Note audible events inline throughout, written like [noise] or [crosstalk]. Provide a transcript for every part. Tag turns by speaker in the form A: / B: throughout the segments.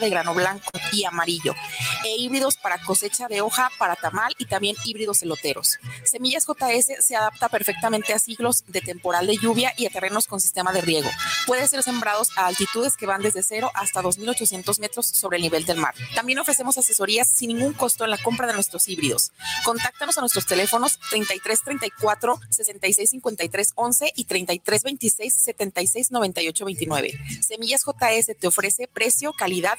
A: de grano blanco y amarillo, e híbridos para cosecha de hoja, para tamal y también híbridos eloteros. Semillas JS se adapta perfectamente a ciclos de temporal de lluvia y a terrenos con sistema de riego. Puede ser sembrados a altitudes que van desde 0 hasta 2.800 metros sobre el nivel del mar. También ofrecemos asesorías sin ningún costo en la compra de nuestros híbridos. Contáctanos a nuestros teléfonos 33 34 66 53 11 y 33 26 76 98 29. Semillas JS te ofrece precio, calidad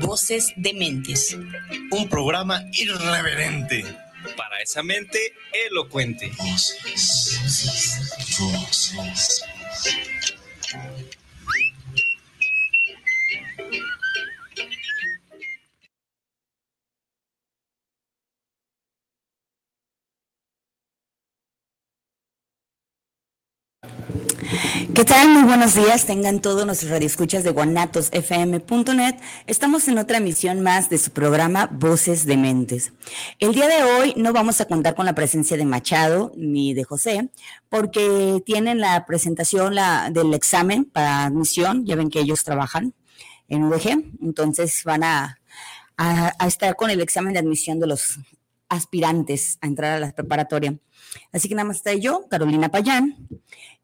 B: Voces de mentes.
C: Un programa irreverente para esa mente elocuente.
D: Voces. Voces.
E: ¿Qué tal? Muy buenos días. Tengan todos nuestros radioescuchas de guanatosfm.net. Estamos en otra emisión más de su programa Voces de Mentes. El día de hoy no vamos a contar con la presencia de Machado ni de José, porque tienen la presentación la, del examen para admisión. Ya ven que ellos trabajan en UDG, entonces van a, a, a estar con el examen de admisión de los aspirantes a entrar a la preparatoria. Así que nada más está yo, Carolina Payán.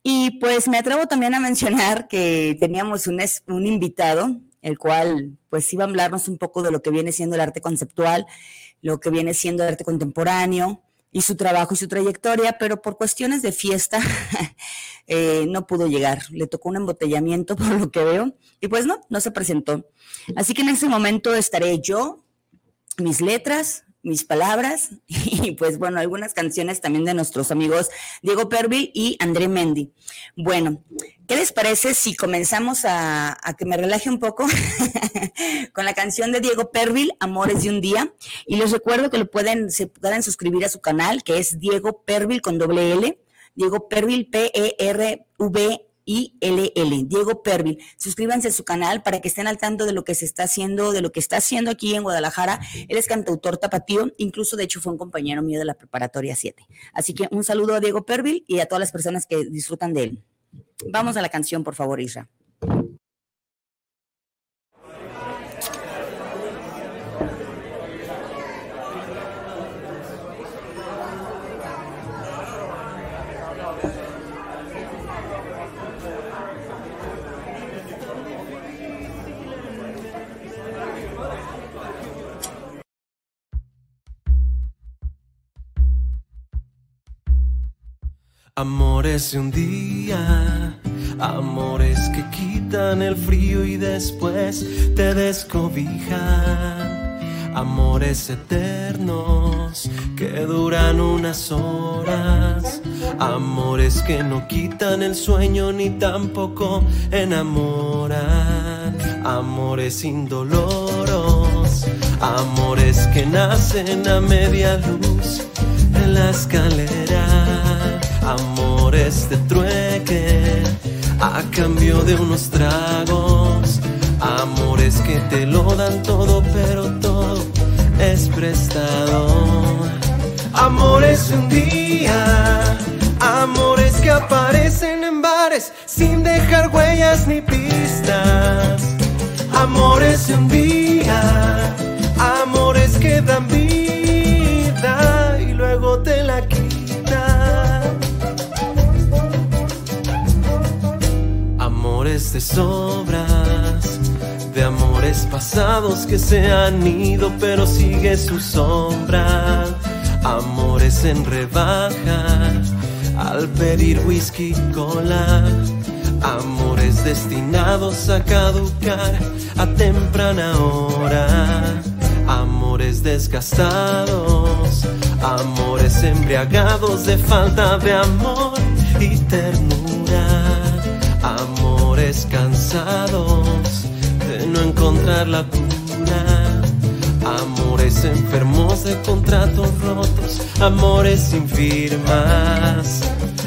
E: Y pues me atrevo también a mencionar que teníamos un, un invitado, el cual pues iba a hablarnos un poco de lo que viene siendo el arte conceptual, lo que viene siendo el arte contemporáneo y su trabajo y su trayectoria, pero por cuestiones de fiesta [laughs] eh, no pudo llegar. Le tocó un embotellamiento [laughs] por lo que veo y pues no, no se presentó. Así que en ese momento estaré yo, mis letras, mis palabras [laughs] y pues bueno, algunas canciones también de nuestros amigos Diego Pervil y André Mendy. Bueno, ¿qué les parece si comenzamos a, a que me relaje un poco [laughs] con la canción de Diego Pervil, Amores de un día? Y les recuerdo que lo pueden, se pueden suscribir a su canal, que es Diego Pervil con doble L, Diego Pervil, P-E-R-V y LL, Diego Pervil. Suscríbanse a su canal para que estén al tanto de lo que se está haciendo, de lo que está haciendo aquí en Guadalajara. Él es cantautor tapatío, incluso de hecho fue un compañero mío de la preparatoria 7. Así que un saludo a Diego Pervil y a todas las personas que disfrutan de él. Vamos a la canción, por favor, Isra.
F: Amores de un día, amores que quitan el frío y después te descobijan. Amores eternos que duran unas horas. Amores que no quitan el sueño ni tampoco enamoran. Amores indoloros, amores que nacen a media luz en la escalera. Amores de trueque a cambio de unos tragos. Amores que te lo dan todo, pero todo es prestado. Amores de un día, amores que aparecen en bares sin dejar huellas ni pistas. Amores de un día, amores que dan vida De sobras, de amores pasados que se han ido, pero sigue su sombra. Amores en rebaja, al pedir whisky y cola. Amores destinados a caducar a temprana hora. Amores desgastados, amores embriagados de falta de amor y ternura. Amores cansados de no encontrar la cura. Amores enfermos de contratos rotos, amores sin firmas,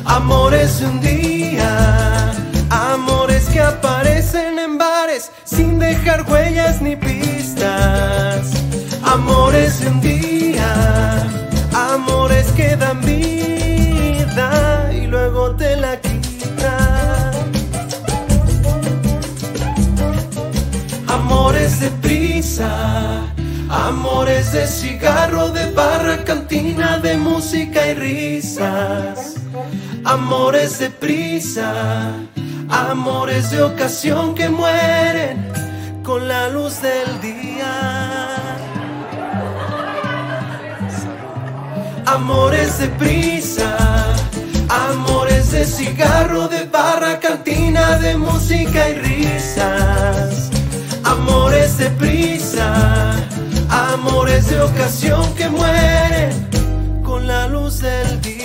F: amores de un día, amores que aparecen en bares sin dejar huellas ni pistas, amores de un día, amores que dan vida De prisa, amores de cigarro, de barra, cantina, de música y risas. Amores de prisa, amores de ocasión que mueren con la luz del día. Amores de prisa, amores de cigarro, de barra, cantina, de música y risas. Amores de prisa, amores de ocasión que mueren con la luz del día.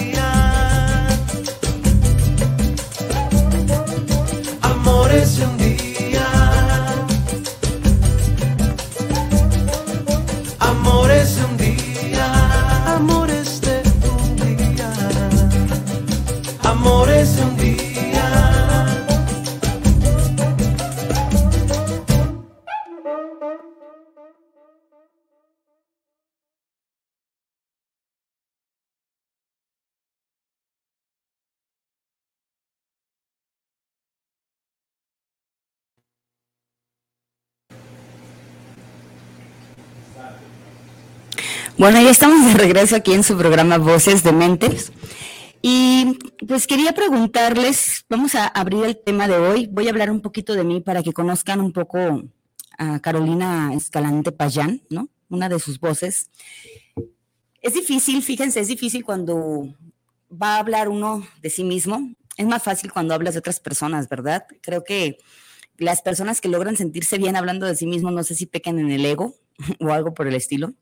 E: Bueno, ya estamos de regreso aquí en su programa Voces de Mentes. Y pues quería preguntarles, vamos a abrir el tema de hoy. Voy a hablar un poquito de mí para que conozcan un poco a Carolina Escalante Payán, ¿no? Una de sus voces. Es difícil, fíjense, es difícil cuando va a hablar uno de sí mismo. Es más fácil cuando hablas de otras personas, ¿verdad? Creo que las personas que logran sentirse bien hablando de sí mismo, no sé si pecan en el ego [laughs] o algo por el estilo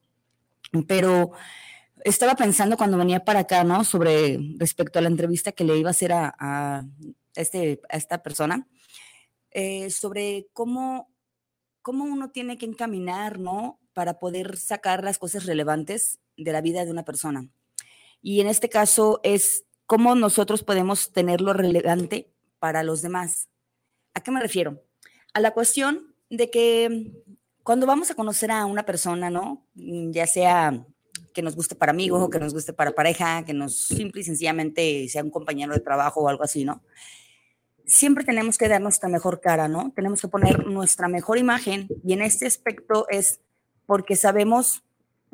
E: pero estaba pensando cuando venía para acá, ¿no? Sobre respecto a la entrevista que le iba a hacer a, este, a esta persona, eh, sobre cómo, cómo uno tiene que encaminar, ¿no? Para poder sacar las cosas relevantes de la vida de una persona. Y en este caso es cómo nosotros podemos tenerlo relevante para los demás. ¿A qué me refiero? A la cuestión de que cuando vamos a conocer a una persona, ¿no? Mm, Ya sea que nos guste para amigos que nos guste para pareja, que nos simple y sencillamente sea un compañero de trabajo o algo así, ¿no? Siempre tenemos que dar nuestra mejor cara, ¿no? Tenemos que poner nuestra mejor imagen y en este aspecto es porque sabemos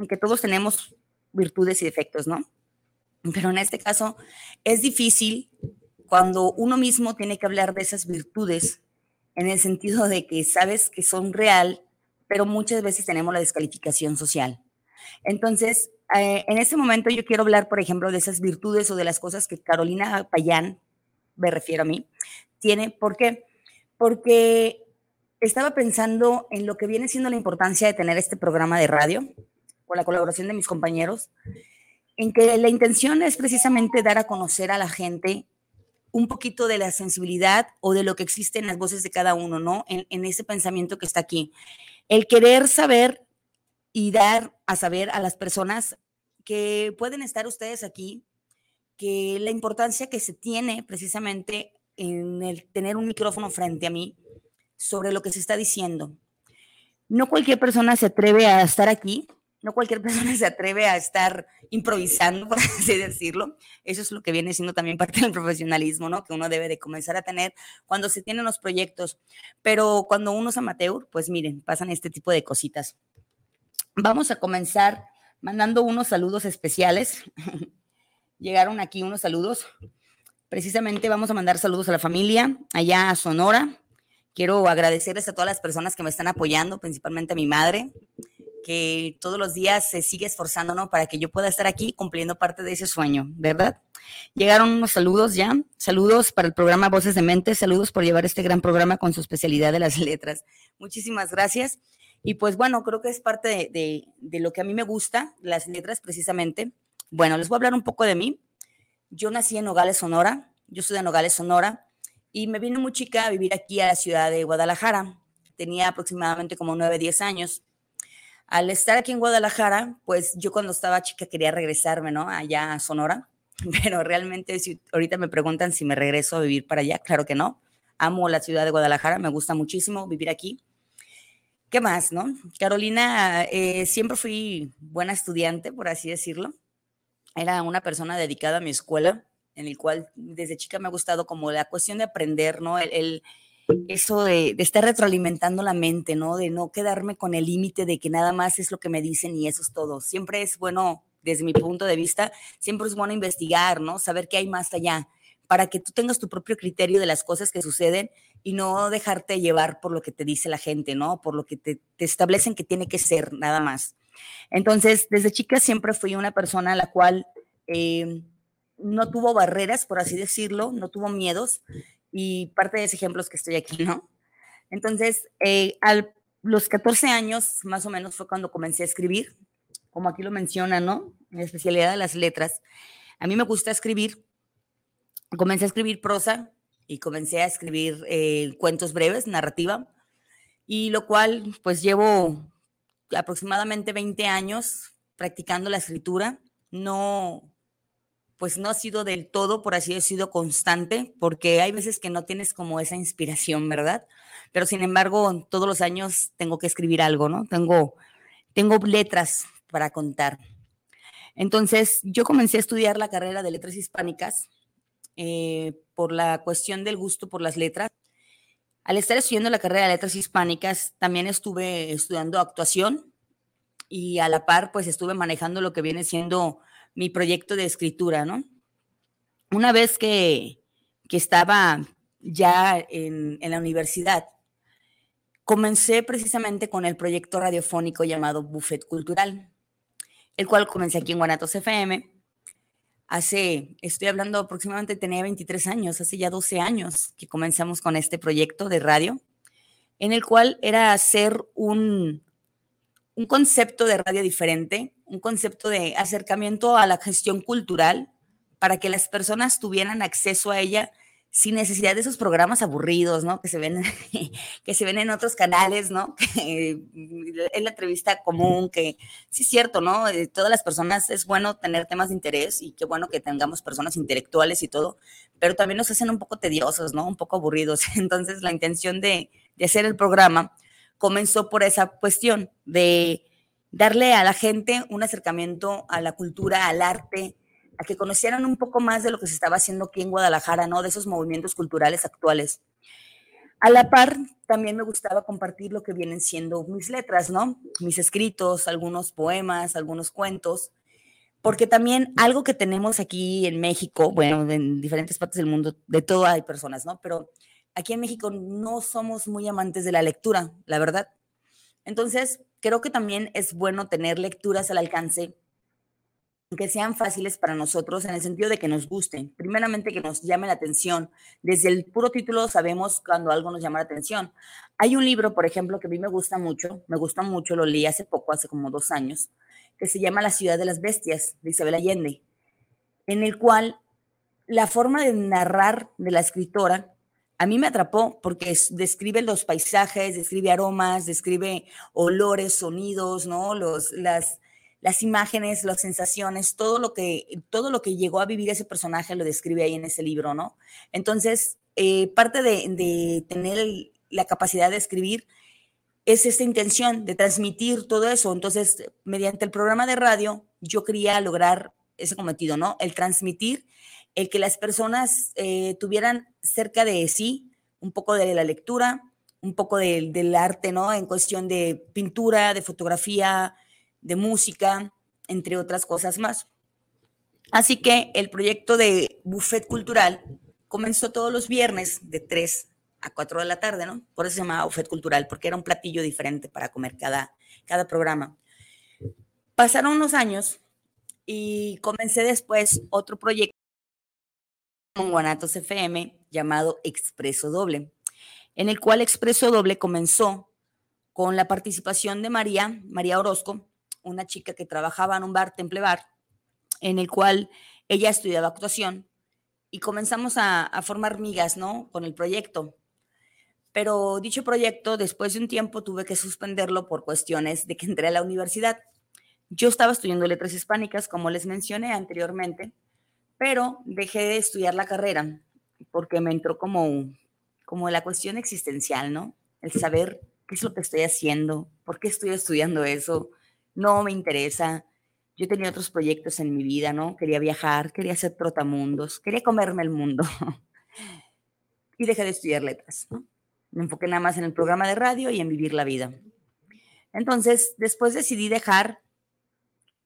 E: que todos tenemos virtudes y defectos, ¿no? Pero en este caso es difícil cuando uno mismo tiene que hablar de esas virtudes en el sentido de que sabes que son real pero muchas veces tenemos la descalificación social. Entonces, eh, en este momento yo quiero hablar, por ejemplo, de esas virtudes o de las cosas que Carolina Payán, me refiero a mí, tiene. ¿Por qué? Porque estaba pensando en lo que viene siendo la importancia de tener este programa de radio, con la colaboración de mis compañeros, en que la intención es precisamente dar a conocer a la gente un poquito de la sensibilidad o de lo que existe en las voces de cada uno, ¿no? En, en ese pensamiento que está aquí el querer saber y dar a saber a las personas que pueden estar ustedes aquí, que la importancia que se tiene precisamente en el tener un micrófono frente a mí sobre lo que se está diciendo. No cualquier persona se atreve a estar aquí, no cualquier [laughs] persona se atreve a estar improvisando, por [laughs] así decirlo. Eso es lo que viene siendo también parte del profesionalismo, ¿no? Que uno debe de comenzar a tener cuando se tienen los proyectos. Pero cuando uno es amateur, pues miren, pasan este tipo de cositas. Vamos a comenzar mandando unos saludos especiales. [laughs] Llegaron aquí unos saludos. Precisamente vamos a mandar saludos a la familia allá a Sonora. Quiero agradecerles a todas las personas que me están apoyando, principalmente a mi madre, que todos los días se sigue esforzando, ¿no? Para que yo pueda estar aquí cumpliendo parte de ese sueño, ¿verdad? Llegaron unos saludos ya, saludos para el programa Voces de Mente, saludos por llevar este gran programa con su especialidad de las [laughs] letras. Muchísimas gracias. Y pues bueno, creo que es parte de, de, de lo que a mí me gusta, las letras precisamente. Bueno, les voy a hablar un poco de mí. Yo nací en Nogales, Sonora, yo soy de Nogales, Sonora, y me vine muy chica a vivir aquí a la ciudad de Guadalajara. tenía aproximadamente como 9, 10 años. Al estar aquí en Guadalajara, pues yo cuando estaba chica quería regresarme, ¿no? Allá a Sonora, [laughs] pero realmente si ahorita me preguntan si me regreso a vivir para allá, claro que no. Amo la ciudad de Guadalajara, me gusta muchísimo vivir aquí. ¿Qué más, no? Carolina, eh, siempre fui buena estudiante, por así decirlo. Era una persona dedicada a mi escuela, en el cual desde chica me ha gustado como la cuestión de aprender, ¿no? El, eso de, estar retroalimentando la mente, ¿no? De no quedarme con el límite de que nada más es lo que me dicen y eso es todo. Siempre es bueno, desde mi punto de vista, siempre es bueno investigar, ¿no? Saber qué hay más allá, para que tú tengas tu propio criterio de las cosas que suceden y no dejarte llevar por lo que te dice la gente, ¿no? Por lo que te, te establecen que tiene que ser, nada más. Entonces, desde chica siempre fui una persona a la cual... Eh, no tuvo barreras, por así decirlo, no tuvo miedos y parte de ese ejemplo es que estoy aquí, ¿no? Entonces, eh, a los 14 años más o menos fue cuando comencé a escribir, como aquí lo menciona, ¿no? Mi especialidad de las letras. A mí me gusta escribir. Comencé a escribir prosa y comencé a escribir eh, cuentos breves, narrativa, y lo cual pues llevo aproximadamente 20 años practicando la escritura. No, pues no ha sido del todo, por así decirlo, constante, porque hay veces que no tienes como esa inspiración, ¿verdad? Pero sin embargo, todos los años tengo que escribir algo, ¿no? Tengo, tengo letras para contar. Entonces, yo comencé a estudiar la carrera de letras hispánicas eh, por la cuestión del gusto por las letras. Al estar estudiando la carrera de letras hispánicas, también estuve estudiando actuación y a la par, pues estuve manejando lo que viene siendo mi proyecto de escritura, ¿no? Una vez que, estaba ya en, en la universidad, comencé precisamente con el proyecto radiofónico llamado Buffet Cultural, el cual comencé aquí en Guanatos FM. Hace, estoy hablando aproximadamente, tenía 23 años, hace ya 12 años que comenzamos con este proyecto de radio, en el cual era hacer un, un concepto de radio diferente, un concepto de acercamiento a la gestión cultural para que las personas tuvieran acceso a ella sin necesidad de esos programas aburridos, ¿no? Que se ven, [laughs] que se ven en otros canales, ¿no? [laughs] es la entrevista común, que sí es cierto, ¿no? Todas las personas es bueno tener temas de interés y qué bueno que tengamos personas intelectuales y todo, pero también nos hacen un poco tediosos, ¿no? Un poco aburridos. [laughs] Entonces, la intención de, de hacer el programa comenzó por esa cuestión de darle a la gente un acercamiento a la cultura, al arte, a que conocieran un poco más de lo que se estaba haciendo aquí en Guadalajara, ¿no? De esos movimientos culturales actuales. A la par, también me gustaba compartir lo que vienen siendo mis letras, ¿no? Mis escritos, algunos poemas, algunos cuentos, porque también algo que tenemos aquí en México, bueno, en diferentes partes del mundo, de todo hay personas, ¿no? Pero aquí en México no somos muy amantes de la lectura, la verdad. Entonces, creo que también es bueno tener lecturas al alcance que sean fáciles para nosotros en el sentido de que nos gusten. Primeramente, que nos llame la atención. Desde el puro título sabemos cuando algo nos llama la atención. Hay un libro, por ejemplo, que a mí me gusta mucho, me gusta mucho, lo leí hace poco, hace como dos años, que se llama La ciudad de las bestias, de Isabel Allende, en el cual la forma de narrar de la escritora a mí me atrapó porque describe los paisajes, describe aromas, describe olores, sonidos, ¿no? Los, las, las imágenes, las sensaciones, todo lo, que, todo lo que llegó a vivir ese personaje lo describe ahí en ese libro, ¿no? Entonces, eh, parte de, de tener la capacidad de escribir es esta intención de transmitir todo eso. Entonces, mediante el programa de radio, yo quería lograr ese cometido, ¿no? El transmitir el que las personas eh, tuvieran cerca de sí un poco de la lectura, un poco del arte, ¿no? En cuestión de pintura, de fotografía, de música, entre otras cosas más. Así que el proyecto de Buffet Cultural comenzó todos los viernes de 3 a 4 de la tarde, ¿no? Por eso se llamaba Buffet Cultural, porque era un platillo diferente para comer cada, cada programa. Pasaron unos años y comencé después otro proyecto con Guanatos FM llamado Expreso Doble, en el cual Expreso Doble comenzó con la participación de María, María Orozco, una chica que trabajaba en un bar, Temple Bar, en el cual ella estudiaba actuación y comenzamos a, a formar migas, ¿no? Con el proyecto. pero dicho proyecto, después de un tiempo, tuve que suspenderlo por cuestiones de que entré a la universidad. Yo estaba estudiando letras hispánicas, como les mencioné anteriormente, pero dejé de estudiar la carrera porque me entró como, como la cuestión existencial, ¿no? El saber qué es lo que estoy haciendo, por qué estoy estudiando eso, no me interesa. Yo tenía otros proyectos en mi vida, ¿no? Quería viajar, quería hacer trotamundos, quería comerme el mundo. [laughs] y dejé de estudiar letras, ¿no? Me enfoqué nada más en el programa de radio y en vivir la vida. Entonces, después decidí dejar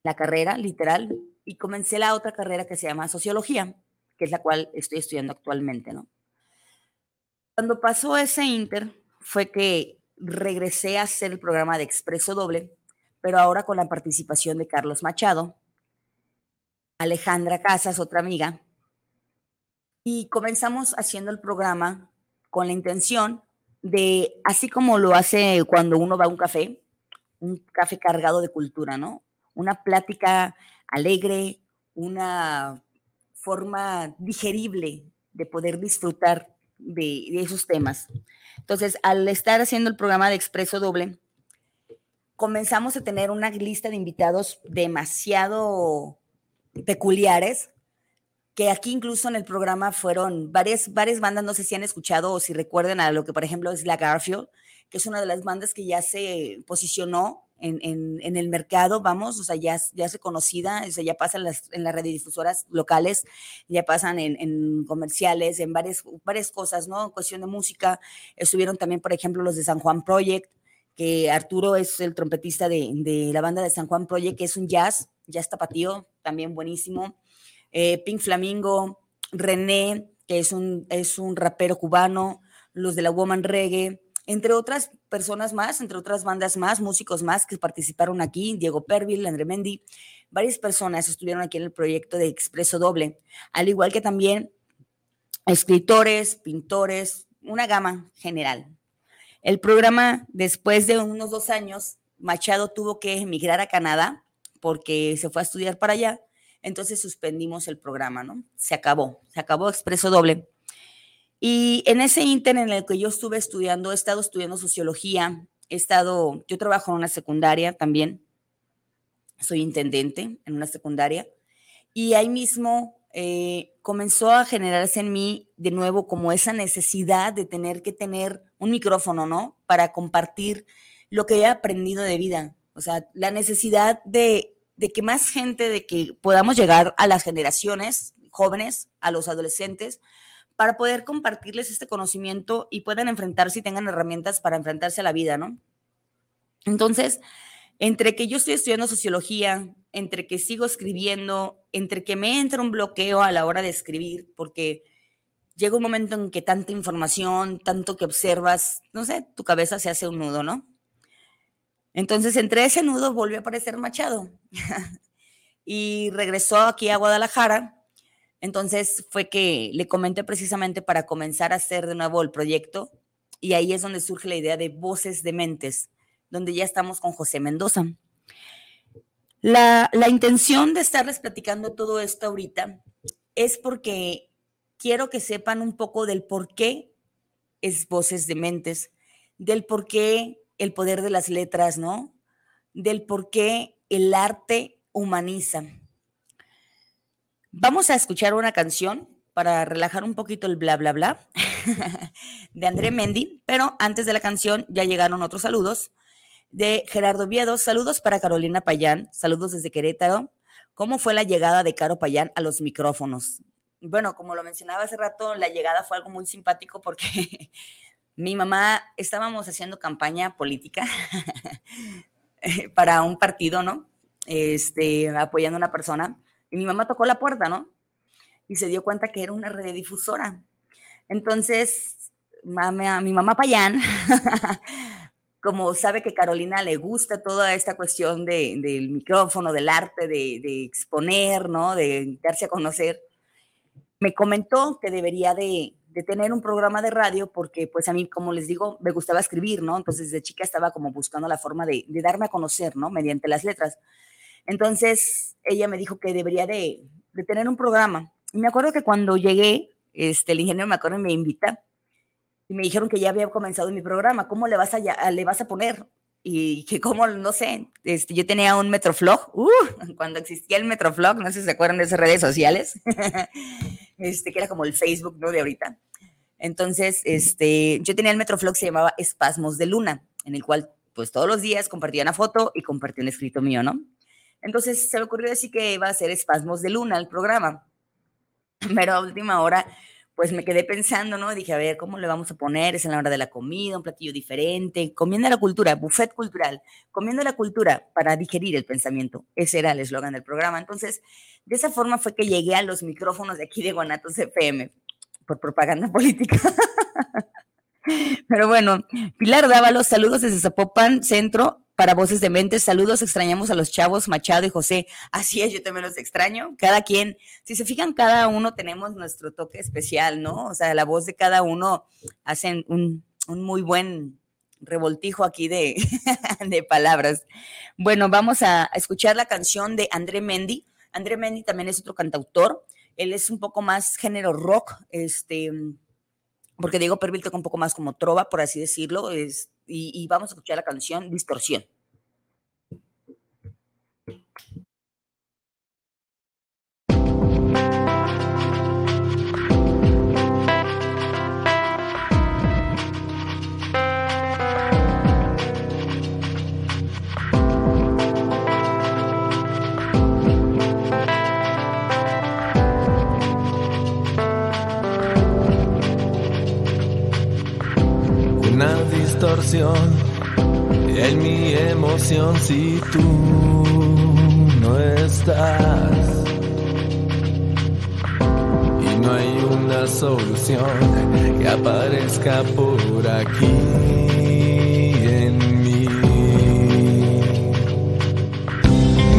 E: la carrera, literal, y comencé la otra carrera que se llama sociología, que es la cual estoy estudiando actualmente, ¿no? Cuando pasó ese inter, fue que regresé a hacer el programa de Expreso Doble, pero ahora con la participación de Carlos Machado, Alejandra Casas, otra amiga, y comenzamos haciendo el programa con la intención de, así como lo hace cuando uno va a un café, un café cargado de cultura, ¿no? Una plática alegre, una forma digerible de poder disfrutar de, esos temas. Entonces, al estar haciendo el programa de Expreso Doble, comenzamos a tener una lista de invitados demasiado peculiares, que aquí incluso en el programa fueron varias, varias bandas, no sé si han escuchado o si recuerdan a lo que por ejemplo es la Garfield, que es una de las bandas que ya se posicionó en, el mercado, vamos, o sea, ya, ya es conocida, o sea, ya pasa en las, en las radiodifusoras locales, ya pasan en, comerciales, en varias, varias cosas, ¿no? En cuestión de música, estuvieron también, por ejemplo, los de San Juan Project, que Arturo es el trompetista de, de la banda de San Juan Project, que es un jazz, jazz tapatío, también buenísimo. Eh, Pink Flamingo, René, que es un, es un rapero cubano, los de la Woman Reggae, entre otras personas más, entre otras bandas más, músicos más que participaron aquí, Diego Pervil, André Mendy, varias personas estuvieron aquí en el proyecto de Expreso Doble, al igual que también escritores, pintores, una gama general. El programa, después de unos dos años, Machado tuvo que emigrar a Canadá porque se fue a estudiar para allá, entonces suspendimos el programa, ¿no? Se acabó, se acabó Expreso Doble. Y en ese inter en el que yo estuve estudiando, he estado estudiando sociología, he estado, yo trabajo en una secundaria también, soy intendente en una secundaria, y ahí mismo eh, comenzó a generarse en mí de nuevo como esa necesidad de tener que tener un micrófono, ¿no? Para compartir lo que he aprendido de vida. O sea, la necesidad de, de que más gente, de que podamos llegar a las generaciones jóvenes, a los adolescentes, para poder compartirles este conocimiento y puedan enfrentarse y tengan herramientas para enfrentarse a la vida, ¿no? Entonces, entre que yo estoy estudiando sociología, entre que sigo escribiendo, entre que me entra un bloqueo a la hora de escribir, porque llega un momento en que tanta información, tanto que observas, no sé, tu cabeza se hace un nudo, ¿no? Entonces, entre ese nudo volvió a aparecer Machado [laughs] y regresó aquí a Guadalajara entonces fue que le comenté precisamente para comenzar a hacer de nuevo el proyecto y ahí es donde surge la idea de Voces de Mentes, donde ya estamos con José Mendoza. La, la intención de estarles platicando todo esto ahorita es porque quiero que sepan un poco del por qué es Voces de Mentes, del por qué el poder de las letras, ¿no? Del por qué el arte humaniza Vamos a escuchar una canción para relajar un poquito el bla, bla, bla [laughs] de André Mendy, pero antes de la canción ya llegaron otros saludos de Gerardo Viedo. Saludos para Carolina Payán, saludos desde Querétaro. ¿Cómo fue la llegada de Caro Payán a los micrófonos? Bueno, como lo mencionaba hace rato, la llegada fue algo muy simpático porque [laughs] mi mamá estábamos haciendo campaña política [laughs] para un partido, ¿no? Este, apoyando a una persona y mi mamá tocó la puerta, ¿no? Y se dio cuenta que era una radiodifusora. Entonces, mami, mi mamá Payán, [laughs] como sabe que Carolina le gusta toda esta cuestión del micrófono, del arte, de, exponer, ¿no? De darse a conocer, me comentó que debería de, tener un programa de radio porque pues a mí, como les digo, me gustaba escribir, ¿no? Entonces de chica estaba como buscando la forma de, de darme a conocer, ¿no? Mediante las letras. Entonces, ella me dijo que debería de, tener un programa. Y me acuerdo que cuando llegué, este, el ingeniero me acuerdo me invita y me dijeron que ya había comenzado mi programa, ¿cómo le vas a, le vas a poner? Y que como, no sé, este, yo tenía un Metroflog, uh, [laughs] cuando existía el Metroflog, no sé si se acuerdan de esas redes sociales, [laughs] este, que era como el Facebook, ¿no? De ahorita. Entonces, este, yo tenía el Metroflog, se llamaba Espasmos de Luna, en el cual, pues todos los días compartía una foto y compartía un escrito mío, ¿no? Entonces se me ocurrió decir que iba a ser Espasmos de Luna el programa. Pero a última hora pues me quedé pensando, ¿no? Dije, a ver, ¿cómo le vamos a poner? Es en la hora de la comida, un platillo diferente, comiendo la cultura, buffet cultural, comiendo la cultura para digerir el pensamiento. Ese era el eslogan del programa. Entonces, de esa forma fue que llegué a los micrófonos de aquí de Guanatos FM, por propaganda [laughs] política. Pero bueno, Pilar Dávalos, saludos desde Zapopan, Centro, para Voces de Mentes. Saludos, extrañamos a los chavos Machado y José. Así es, yo también los extraño. Cada quien, si se fijan, cada uno tenemos nuestro toque especial, ¿no? O sea, la voz de cada uno hacen un, muy buen revoltijo aquí [laughs] de, palabras. Bueno, vamos a, escuchar la canción de André Mendy. André Mendy también es otro cantautor. Él es un poco más género rock, este, porque Diego Pervil toca un poco más como trova, por así decirlo, es, y, vamos a escuchar la canción Distorsión.
G: En mi emoción si tú no estás. Y no hay una solución que aparezca por aquí en mí.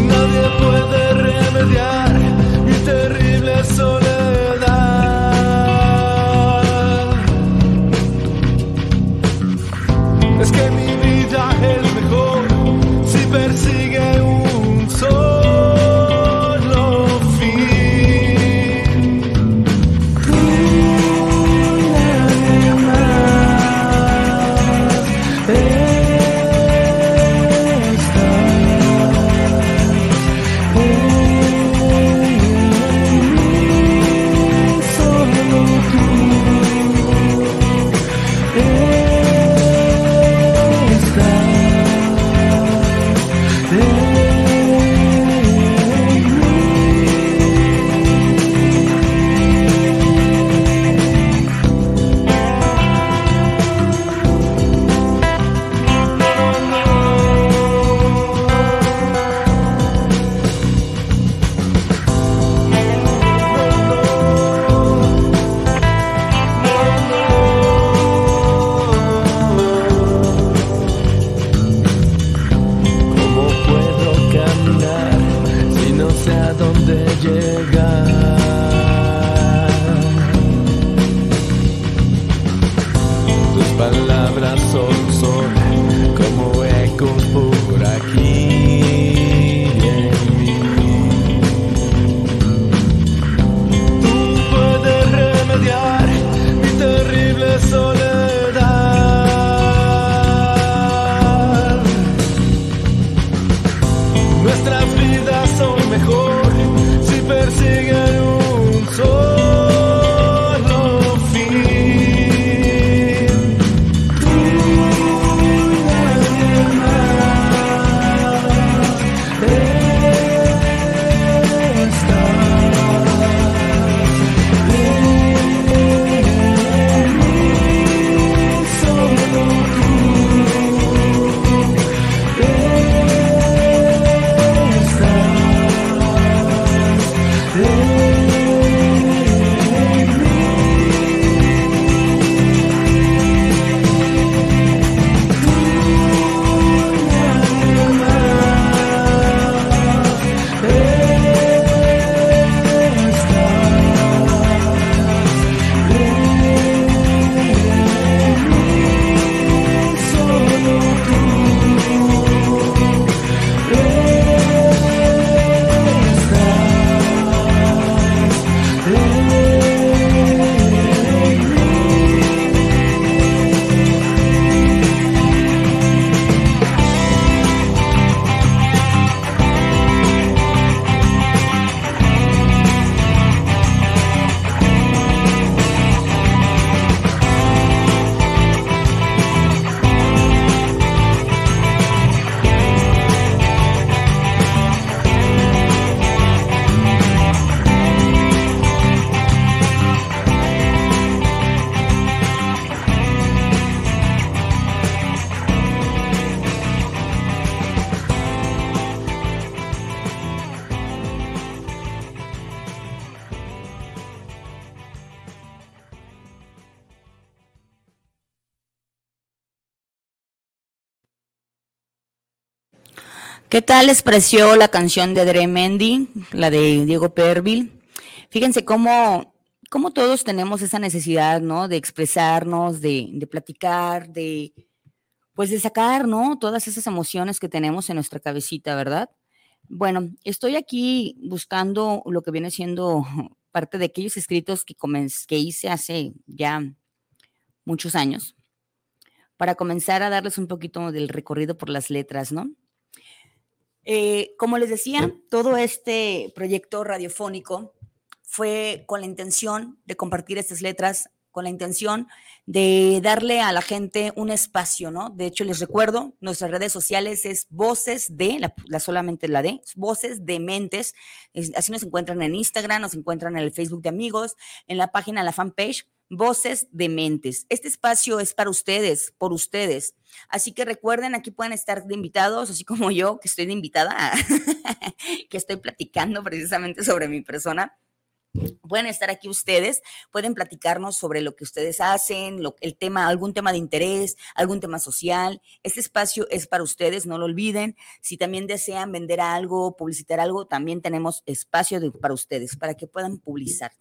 G: Nadie puede remediar
E: ¿Qué tal les pareció la canción de Dre Mendy, la de Diego Perville? Fíjense cómo, cómo todos tenemos esa necesidad, ¿no? De expresarnos, de, de platicar, de, pues de sacar, ¿no? Todas esas emociones que tenemos en nuestra cabecita, ¿verdad? Bueno, estoy aquí buscando lo que viene siendo parte de aquellos escritos que, que hice hace ya muchos años, para comenzar a darles un poquito del recorrido por las letras, ¿no? Eh, como les decía, todo este proyecto radiofónico fue con la intención de compartir estas letras, con la intención de darle a la gente un espacio, ¿no? De hecho, les recuerdo, nuestras redes sociales es Voces de, la, solamente la de, Voces de Mentes. así nos encuentran en Instagram, nos encuentran en el Facebook de amigos, en la página, la fanpage, Voces de Mentes. Este espacio es para ustedes, por ustedes. Así que recuerden, aquí pueden estar de invitados, así como yo, que estoy de invitada, [laughs] que estoy platicando precisamente sobre mi persona. Pueden estar aquí ustedes, pueden platicarnos sobre lo que ustedes hacen, el tema, algún tema de interés, algún tema social. Este espacio es para ustedes, no lo olviden. Si también desean vender algo, publicitar algo, también tenemos espacio para ustedes, para que puedan publicar.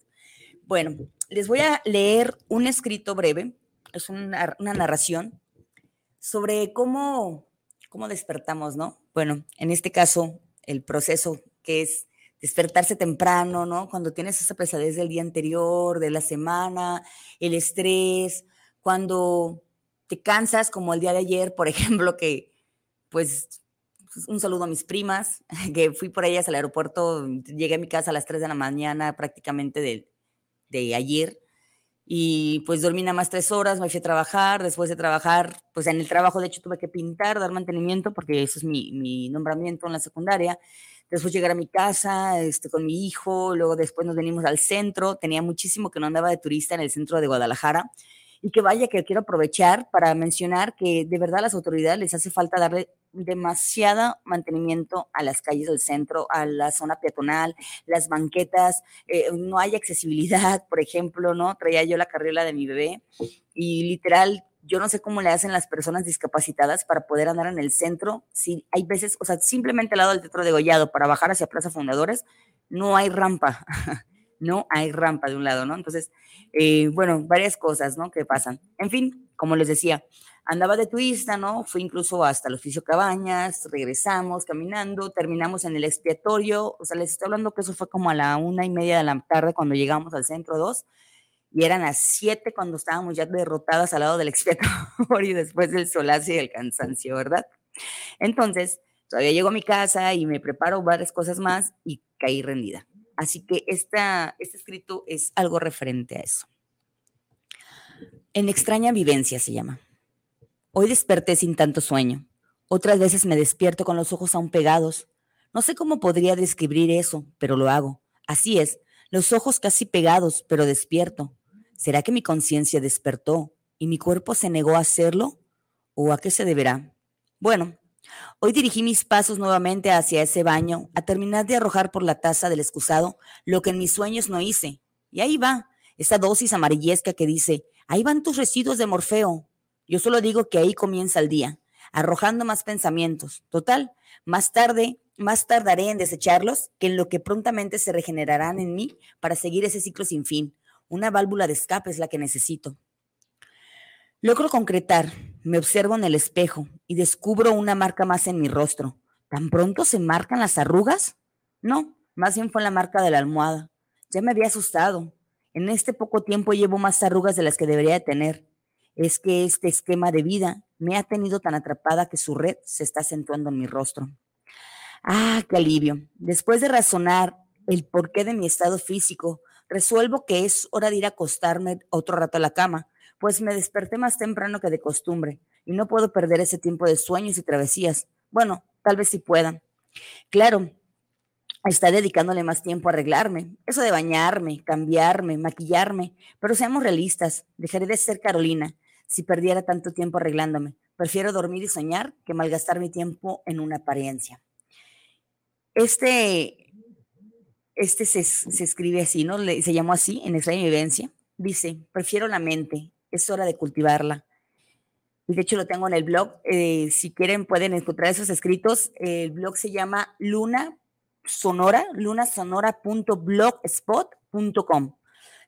E: Bueno, les voy a leer un escrito breve, es una, narración sobre cómo, cómo despertamos, ¿no? Bueno, en este caso, el proceso que es despertarse temprano, ¿no? Cuando tienes esa pesadez del día anterior, de la semana, el estrés, cuando te cansas, como el día de ayer, por [laughs] ejemplo, que pues un saludo a mis primas, [laughs] que fui por ellas al aeropuerto, llegué a mi casa a las 3 de la mañana prácticamente del de ayer. Y pues dormí nada más tres horas, me fui a trabajar, después de trabajar, pues en el trabajo de hecho tuve que pintar, dar mantenimiento, porque eso es mi, mi nombramiento en la secundaria. Después llegar a mi casa este, con mi hijo, luego después nos venimos al centro, tenía muchísimo que no andaba de turista en el centro de Guadalajara. Y que vaya que quiero aprovechar para mencionar que de verdad a las autoridades les hace falta darle demasiado mantenimiento a las calles del centro, a la zona peatonal, las banquetas, eh, no hay accesibilidad, [laughs] por ejemplo, ¿no? Traía yo la carriola de mi bebé y literal, yo no sé cómo le hacen las personas discapacitadas para poder andar en el centro. Si hay veces, o sea, simplemente al lado del Teatro de Gollado para bajar hacia Plaza Fundadores, no hay rampa, [laughs] no hay rampa de un lado, ¿no? Entonces, eh, bueno, varias cosas, ¿no? Que pasan. En fin, como les decía, andaba de turista, ¿no? Fui incluso hasta el oficio Cabañas, regresamos caminando, terminamos en el expiatorio, o sea, les estoy hablando que eso fue como a la una y media de la tarde cuando llegamos al centro 2 y eran las siete cuando estábamos ya derrotadas al lado del expiatorio [laughs] después del solazo y el cansancio, ¿verdad? Entonces, todavía llego a mi casa y me preparo varias cosas más y caí rendida. Así que esta, este escrito es algo referente a eso. En extraña vivencia se llama. Hoy desperté sin tanto sueño. Otras veces me despierto con los ojos aún pegados. No sé cómo podría describir eso, pero lo hago. Así es, los ojos casi pegados, pero despierto. ¿Será que mi conciencia despertó y mi cuerpo se negó a hacerlo? ¿O a qué se deberá? Bueno, hoy dirigí mis pasos nuevamente hacia ese baño, a terminar de arrojar por la taza del excusado lo que en mis sueños no hice. Y ahí va, esa dosis amarillesca que dice, ahí van tus residuos de Morfeo, yo solo digo que ahí comienza el día, arrojando más pensamientos. Total, más tarde, más tardaré en desecharlos que en lo que prontamente se regenerarán en mí para seguir ese ciclo sin fin. Una válvula de escape es la que necesito. Logro concretar, me observo en el espejo y descubro una marca más en mi rostro. ¿Tan pronto se marcan las arrugas? No, más bien fue la marca de la almohada. Ya me había asustado. En este poco tiempo llevo más arrugas de las que debería tener es que este esquema de vida me ha tenido tan atrapada que su red se está acentuando en mi rostro. Ah, qué alivio. Después de razonar el porqué de mi estado físico, resuelvo que es hora de ir a acostarme otro rato a la cama, pues me desperté más temprano que de costumbre y no puedo perder ese tiempo de sueños y travesías. Bueno, tal vez sí pueda. Claro, está dedicándole más tiempo a arreglarme. Eso de bañarme, cambiarme, maquillarme. Pero seamos realistas, dejaré de ser Carolina si perdiera tanto tiempo arreglándome. Prefiero dormir y soñar que malgastar mi tiempo en una apariencia. Este, este se, escribe así, ¿no? se llamó así en extraña vivencia. Dice, prefiero la mente, es hora de cultivarla. y de hecho lo tengo en el blog. Eh, si quieren pueden encontrar esos escritos. El blog se llama Luna Sonora, lunasonora.blogspot.com.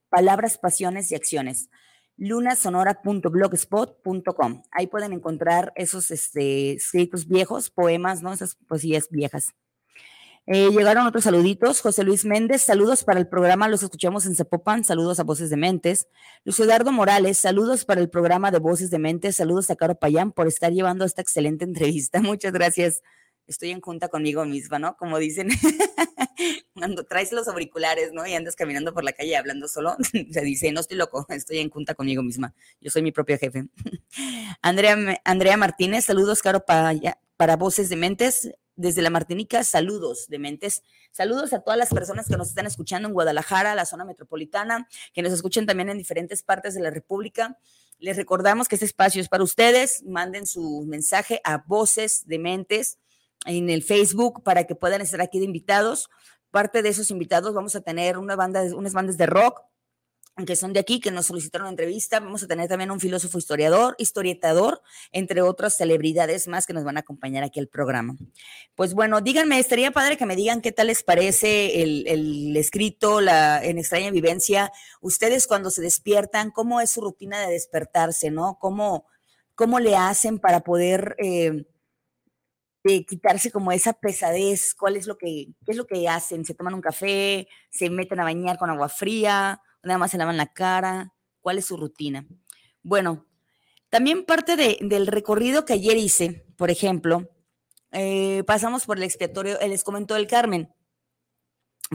E: Palabras, pasiones y acciones. lunasonora.blogspot.com. Ahí pueden encontrar esos este, escritos viejos, poemas, ¿no? Esas poesías viejas. Eh, llegaron otros saluditos. José Luis Méndez, saludos para el programa, los escuchamos en Zapopan, saludos a Voces de Mentes. Lucio Eduardo Morales, saludos para el programa de Voces de Mentes, saludos a Caro Payán por estar llevando esta excelente entrevista. [laughs] Muchas gracias. Estoy en junta conmigo misma, ¿no? Como dicen, [laughs] cuando traes los auriculares, ¿no? Y andas caminando por la calle hablando solo, [laughs] se dice, no estoy loco, estoy en junta conmigo misma. Yo soy mi propio jefe. [laughs] Andrea, Andrea Martínez, saludos, Caro, para, para Voces de Mentes desde la Martinica, saludos de mentes. Saludos a todas las personas que nos están escuchando en Guadalajara, la zona metropolitana, que nos escuchen también en diferentes partes de la República. Les recordamos que este espacio es para ustedes. Manden su mensaje a Voces de Mentes en el Facebook para que puedan estar aquí de invitados. Parte de esos invitados vamos a tener una banda, unas bandas de rock, que son de aquí, que nos solicitaron entrevista. Vamos a tener también un filósofo historiador, historietador, entre otras celebridades más que nos van a acompañar aquí al programa. Pues bueno, díganme, estaría padre que me digan qué tal les parece el, escrito, la en extraña vivencia. Ustedes cuando se despiertan, ¿cómo es su rutina de despertarse, no? ¿Cómo, cómo le hacen para poder eh, quitarse como esa pesadez? ¿Cuál es lo que, qué es lo que hacen? ¿Se toman un café? ¿Se meten a bañar con agua fría? nada más se lavan la cara, cuál es su rutina. Bueno, también parte del recorrido que ayer hice, por ejemplo, eh, pasamos por el expiatorio, el Escomento del Carmen.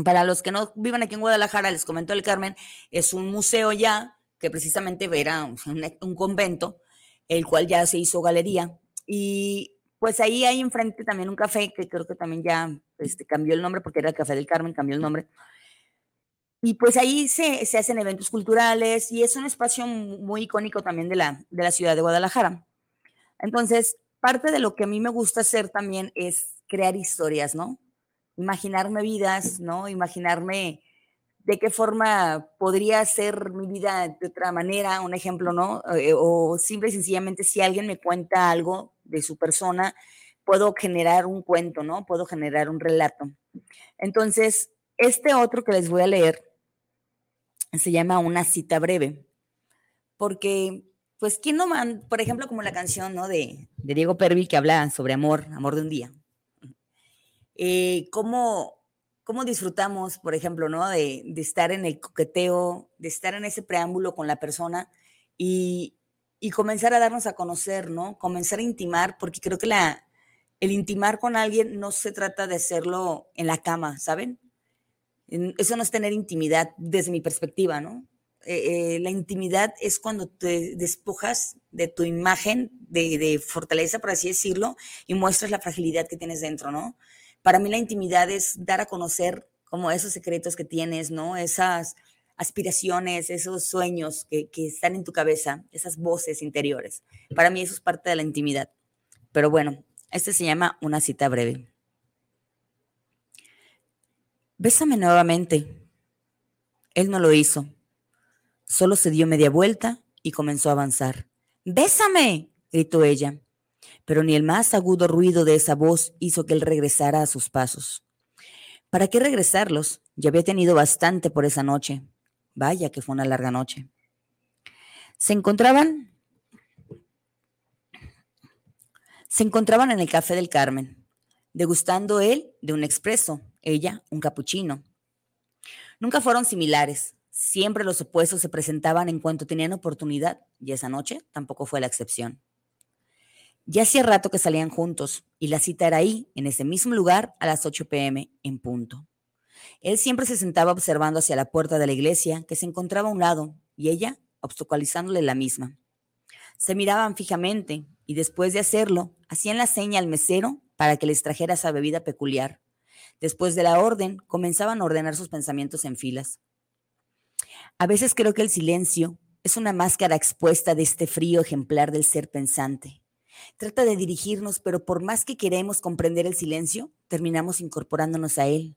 E: Para los que no vivan aquí en Guadalajara, el Escomento del Carmen es un museo ya que precisamente era un, convento, el cual ya se hizo galería. Y pues ahí hay enfrente también un café que creo que también ya este, cambió el nombre porque era el Café del Carmen, cambió el nombre. Y pues ahí se, se, hacen eventos culturales y es un espacio muy icónico también de la, de la ciudad de Guadalajara. Entonces, parte de lo que a mí me gusta hacer también es crear historias, ¿no? Imaginarme vidas, ¿no? Imaginarme de qué forma podría ser mi vida de otra manera, un ejemplo, ¿no? Eh, o simple y sencillamente si alguien me cuenta algo de su persona, puedo generar un cuento, ¿no? Puedo generar un relato. Entonces, este otro que les voy a leer se llama Una cita breve, porque, pues, ¿quién no man, por ejemplo, como la canción, ¿no? De, Diego Pervi que habla sobre amor, amor de un día. Eh, ¿cómo, ¿Cómo disfrutamos, por ejemplo, ¿no? De, de, estar en el coqueteo, de estar en ese preámbulo con la persona y, y comenzar a darnos a conocer, ¿no? Comenzar a intimar, porque creo que la, el intimar con alguien no se trata de hacerlo en la cama, ¿saben? Eso no es tener intimidad desde mi perspectiva, ¿no? Eh, eh, la intimidad es cuando te despojas de tu imagen de, fortaleza, por así decirlo, y muestras la fragilidad que tienes dentro, ¿no? Para mí la intimidad es dar a conocer como esos secretos que tienes, ¿no? Esas aspiraciones, esos sueños que, están en tu cabeza, esas voces interiores. Para mí eso es parte de la intimidad. Pero bueno, este se llama una cita breve. Bésame nuevamente. Él no lo hizo. Solo se dio media vuelta y comenzó a avanzar. Bésame, gritó ella. Pero ni el más agudo ruido de esa voz hizo que él regresara a sus pasos. ¿Para qué regresarlos? Ya había tenido bastante por esa noche. Vaya que fue una larga noche. Se encontraban se encontraban en el café del Carmen, degustando él de un expreso ella un capuchino. Nunca fueron similares, siempre los opuestos se presentaban en cuanto tenían oportunidad, y esa noche tampoco fue la excepción. Ya hacía rato que salían juntos, y la cita era ahí, en ese mismo lugar, a las 8 pm, en punto. Él siempre se sentaba observando hacia la puerta de la iglesia, que se encontraba a un lado, y ella obstaculizándole la misma. Se miraban fijamente, y después de hacerlo, hacían la seña al mesero para que les trajera esa bebida peculiar, Después de la orden, comenzaban a ordenar sus pensamientos en filas. A veces creo que el silencio es una máscara expuesta de este frío ejemplar del ser pensante. Trata de dirigirnos, pero por más que queremos comprender el silencio, terminamos incorporándonos a él.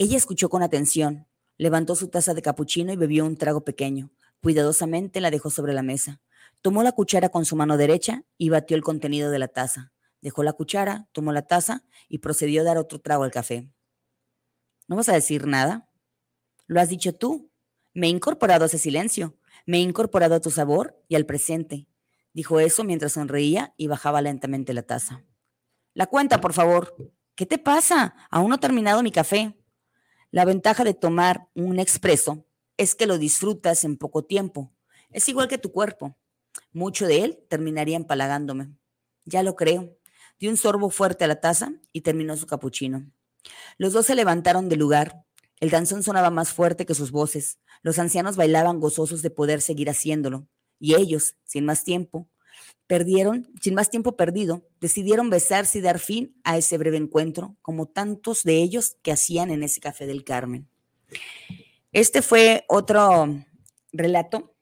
E: Ella escuchó con atención, levantó su taza de capuchino y bebió un trago pequeño. Cuidadosamente la dejó sobre la mesa. Tomó la cuchara con su mano derecha y batió el contenido de la taza. Dejó la cuchara, tomó la taza y procedió a dar otro trago al café. ¿No vas a decir nada? Lo has dicho tú. Me he incorporado a ese silencio. Me he incorporado a tu sabor y al presente. Dijo eso mientras sonreía y bajaba lentamente la taza. La cuenta, por favor. ¿Qué te pasa? Aún no he terminado mi café. La ventaja de tomar un expreso es que lo disfrutas en poco tiempo. Es igual que tu cuerpo. Mucho de él terminaría empalagándome. Ya lo creo. Dio un sorbo fuerte a la taza y terminó su capuchino. Los dos se levantaron del lugar. El danzón sonaba más fuerte que sus voces. Los ancianos bailaban gozosos de poder seguir haciéndolo. Y ellos, sin más tiempo, perdieron, sin más tiempo perdido, decidieron besarse y dar fin a ese breve encuentro, como tantos de ellos que hacían en ese café del Carmen. Este fue otro relato,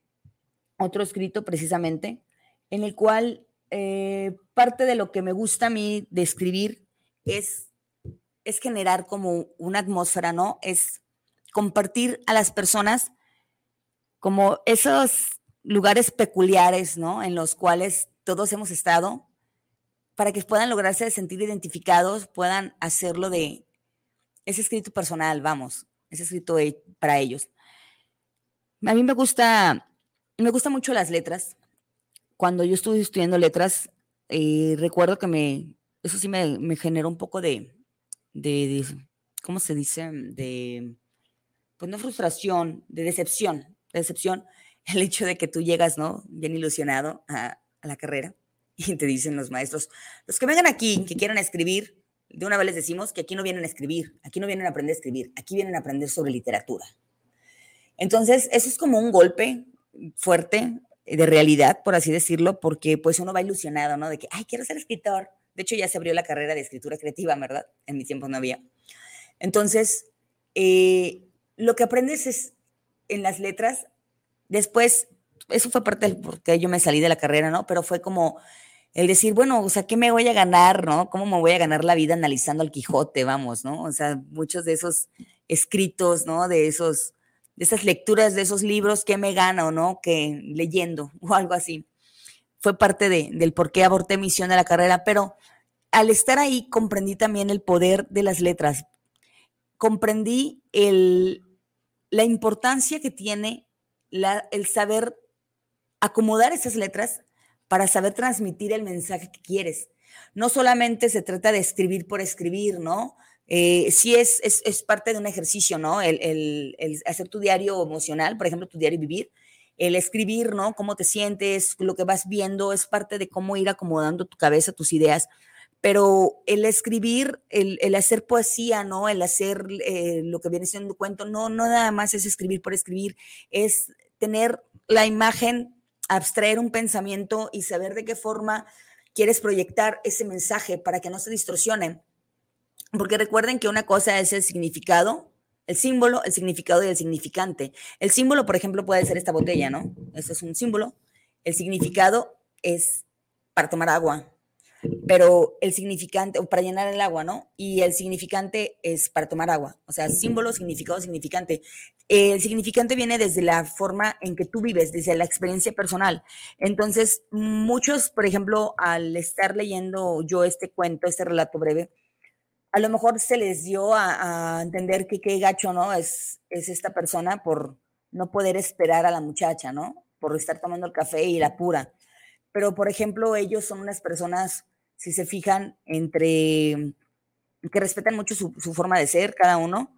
E: otro escrito precisamente, en el cual eh, parte de lo que me gusta a mí de es, es generar como una atmósfera, ¿no? Es compartir a las personas como esos lugares peculiares, ¿no? En los cuales todos hemos estado, para que puedan lograrse sentir identificados, puedan hacerlo de ese escrito personal, vamos, ese escrito para ellos. A mí me gusta, me gusta mucho las letras. Cuando yo estuve estudiando letras, eh, recuerdo que me, eso sí me, generó un poco de, de, ¿cómo se dice? De, pues no frustración, de decepción, de decepción, el hecho de que tú llegas, ¿no? Bien ilusionado a, la carrera [laughs] y te dicen los maestros, los que vengan aquí, que quieran escribir, de una vez les decimos que aquí no vienen a escribir, aquí no vienen a aprender a escribir, aquí vienen a aprender sobre literatura. Entonces, eso es como un golpe fuerte de realidad, por así decirlo, porque pues uno va ilusionado, ¿no? De que, ay, quiero ser escritor. De hecho, ya se abrió la carrera de escritura creativa, ¿verdad? En mi tiempo no había. Entonces, eh, lo que aprendes es en las letras Después, eso fue parte del por qué yo me salí de la carrera, ¿no? Pero fue como el decir, bueno, o sea, ¿qué me voy a ganar, no? ¿Cómo me voy a ganar la vida analizando al Quijote, vamos, ¿no? O sea, muchos de esos escritos, ¿no? De esos, de esas lecturas de esos libros, ¿qué me gano, no? Que leyendo [laughs] o algo así. Fue parte de, del por qué aborté misión de la carrera, pero al estar ahí comprendí también el poder de las letras. Comprendí el, la importancia que tiene el saber acomodar esas letras para saber transmitir el mensaje que quieres. No solamente se trata de escribir por escribir, ¿no? Eh, sí es, es, parte de un ejercicio, ¿no? El, el, hacer tu diario emocional, por ejemplo, tu diario vivir, el escribir, ¿no? Cómo te sientes, lo que vas viendo, es parte de cómo ir acomodando tu cabeza, tus ideas. Pero el escribir, el, el hacer poesía, ¿no? El hacer eh, lo que viene siendo un cuento, no, no nada más es escribir por escribir, es tener la imagen, abstraer un pensamiento y saber de qué forma quieres proyectar ese mensaje para que no se distorsione. Porque recuerden que una cosa es el significado, el símbolo, el significado y el significante. El símbolo, por ejemplo, puede ser esta botella, ¿no? Este es un símbolo. El significado es para tomar agua, pero el significante, o para llenar el agua, ¿no? Y el significante es para tomar agua, o sea, símbolo, significado, significante. El significante viene desde la forma en que tú vives, desde la experiencia personal. Entonces, muchos, por ejemplo, al estar leyendo yo este cuento, este relato breve, a lo mejor se les dio a, entender que qué gacho, ¿no? Es, es esta persona por no poder esperar a la muchacha, ¿no? Por estar tomando el café y la pura. Pero, por ejemplo, ellos son unas personas si se fijan, entre que respetan mucho su, forma de ser cada uno